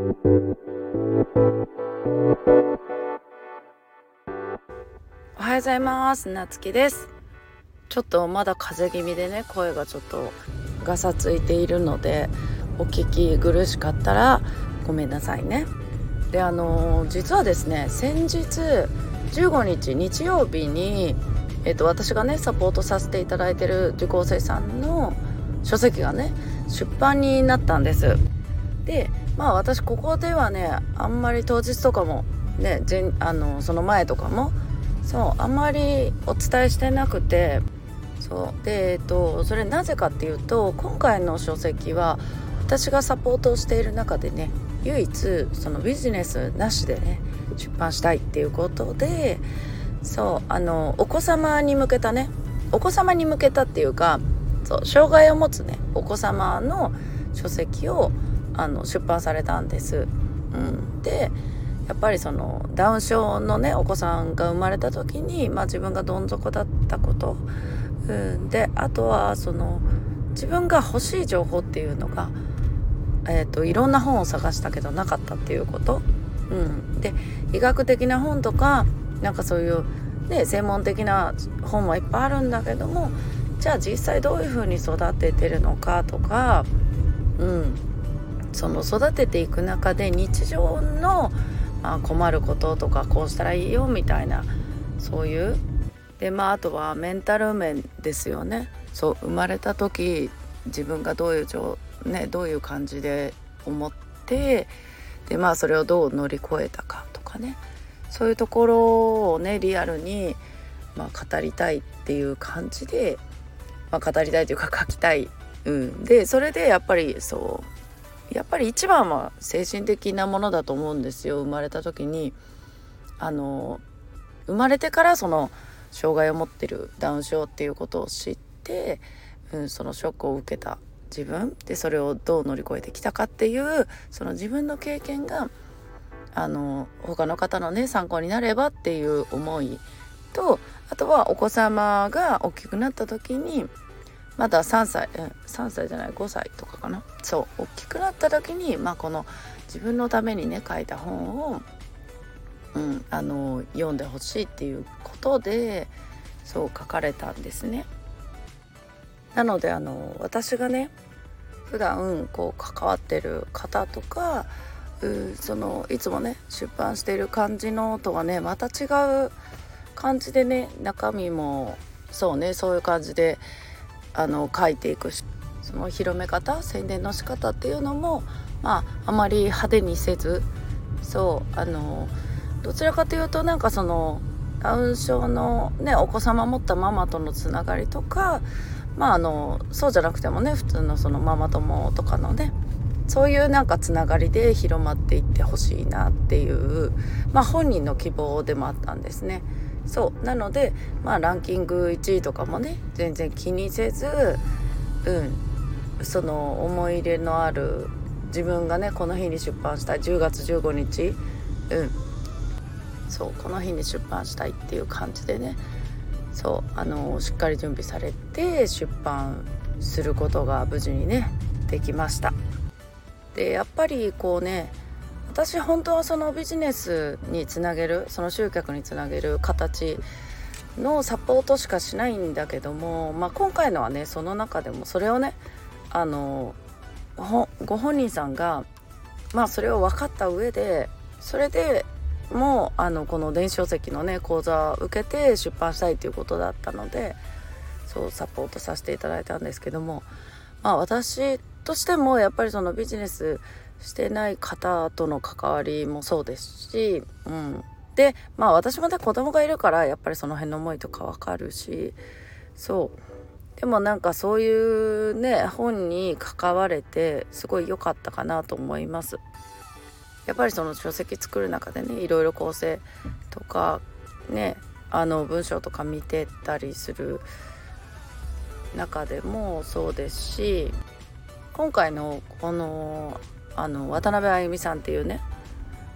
おはようございます。なつきです。ちょっとまだ風邪気味でね声がちょっとガサついているのでお聞き苦しかったらごめんなさいね。であの実はですね先日15日日曜日に、えーと、私がねサポートさせていただいてる受講生さんの書籍がね出版になったんです。でまあ私ここではねあんまり当日とかもねあのその前とかもそうあんまりお伝えしてなくてそうでえっとそれなぜかっていうと今回の書籍は私がサポートをしている中でね唯一そのビジネスなしでね出版したいっていうことでそうあのお子様に向けたねお子様に向けたっていうかそう障害を持つねお子様の書籍をあの出版されたんです。うん、でやっぱりそのダウン症のねお子さんが生まれた時に、まあ、自分がどん底だったこと、うん、であとはその自分が欲しい情報っていうのが、えーと、いろんな本を探したけどなかったっていうこと、うん、で医学的な本とかなんかそういう、ね、専門的な本はいっぱいあるんだけどもじゃあ実際どういうふうに育ててるのかとか、うん、その育てていく中で日常の、まあ、困ることとかこうしたらいいよみたいなそういう。でまああとはメンタル面ですよね。そう生まれた時自分がどういう状、ね、どういう感じで思ってでまあそれをどう乗り越えたかとかね。そういうところをねリアルに、まあ、語りたいっていう感じで、まあ、語りたいというか書きたい、うん、でそれでやっぱりそうやっぱり一番は精神的なものだと思うんですよ。生まれた時に。あの生まれてからその障害を持ってるダウン症っていうことを知って、うん、そのショックを受けた自分。でそれをどう乗り越えてきたかっていうその自分の経験があの他の方のね参考になればっていう思いとあとはお子様が大きくなった時にまだ3歳、うん、3歳じゃない5歳とかかなそう大きくなった時に、まあ、この自分のためにね書いた本を、うん、あの読んでほしいっていうことでそう書かれたんですね。なのであの私がね普段こう関わってる方とかうそのいつもね出版している感じのとはねまた違う感じでね中身もそうねそういう感じであの書いていくしその広め方宣伝の仕方っていうのもまああまり派手にせずそうあのどちらかというとなんかそのダウン症の、ね、お子様持ったママとのつながりとかまああのそうじゃなくてもね普通のそのママ友とかのねそういうなんかつながりで広まっていってほしいなっていう、まあ、本人の希望でもあったんですね。そう。なのでまあランキング1位とかもね全然気にせずうん。その思い入れのある自分がねこの日に出版したい10月15日うん。そう。この日に出版したいっていう感じでねそう。あのしっかり準備されて出版することが無事にねできました。でやっぱりこうね私本当はそのビジネスにつなげるその集客につなげる形のサポートしかしないんだけども、まあ、今回のはねその中でもそれをねあのご本人さんがまあそれを分かった上でそれでもうあのこの電子書籍のね講座を受けて出版したいということだったのでそうサポートさせていただいたんですけどもまあ私としてもやっぱりそのビジネスしてない方との関わりもそうですし、うん、でまあ私もね子供がいるからやっぱりその辺の思いとかわかるしそうでもなんかそういうね本に関われてすごい良かったかなと思います。やっぱりその書籍作る中でねいろいろ構成とかねあの文章とか見てたりする中でもそうですし今回のこのあの渡辺あゆみさんっていうね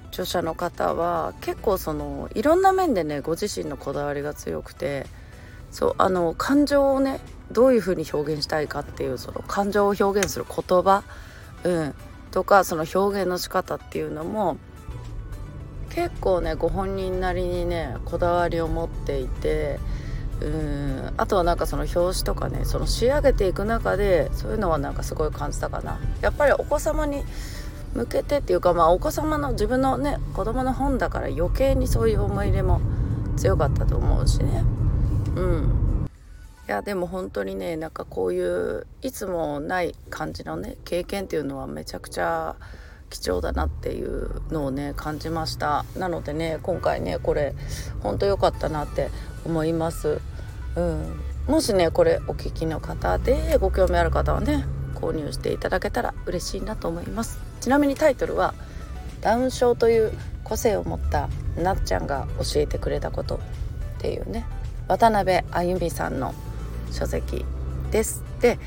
著者の方は結構そのいろんな面でねご自身のこだわりが強くてそうあの感情をねどういうふうに表現したいかっていうその感情を表現する言葉、うん、とかその表現の仕方っていうのも結構ねご本人なりにねこだわりを持っていてうん。あとはなんかその表紙とかねその仕上げていく中でそういうのはなんかすごい感じたかな。やっぱりお子様に向けてっていうかまあお子様の自分のね子供の本だから余計にそういう思い入れも強かったと思うしね。うん。いやでも本当にねなんかこういういつもない感じのね経験っていうのはめちゃくちゃ貴重だなっていうのをね感じました。なのでね今回ねこれ本当良かったなって思います。うん。もしねこれお聞きの方でご興味ある方はね購入していただけたら嬉しいなと思います。ちなみにタイトルはダウン症という個性を持ったなっちゃんが教えてくれたことっていうね渡辺あゆみさんの書籍です。で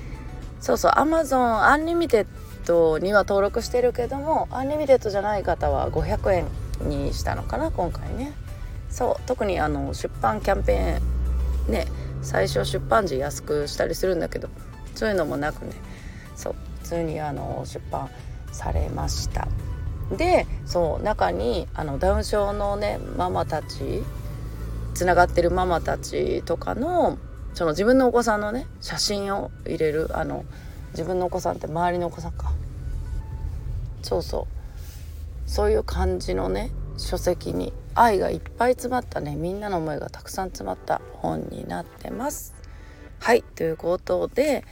そうそう Amazon アンリミテッドには登録してるけどもアンリミテッドじゃない方は500円にしたのかな今回ね。そう特にあの出版キャンペーンね最初出版時安くしたりするんだけどそういうのもなくね。そう普通にあの出版されました。でそう中にあのダウン症のねママたちつながってるママたちとかのその自分のお子さんのね写真を入れるあの自分のお子さんって周りのお子さんかそうそうそういう感じのね書籍に愛がいっぱい詰まったねみんなの思いがたくさん詰まった本になってます。はいということで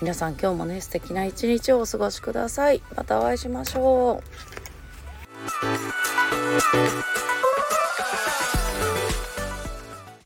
皆さん今日もね素敵な一日をお過ごしください。またお会いしましょう。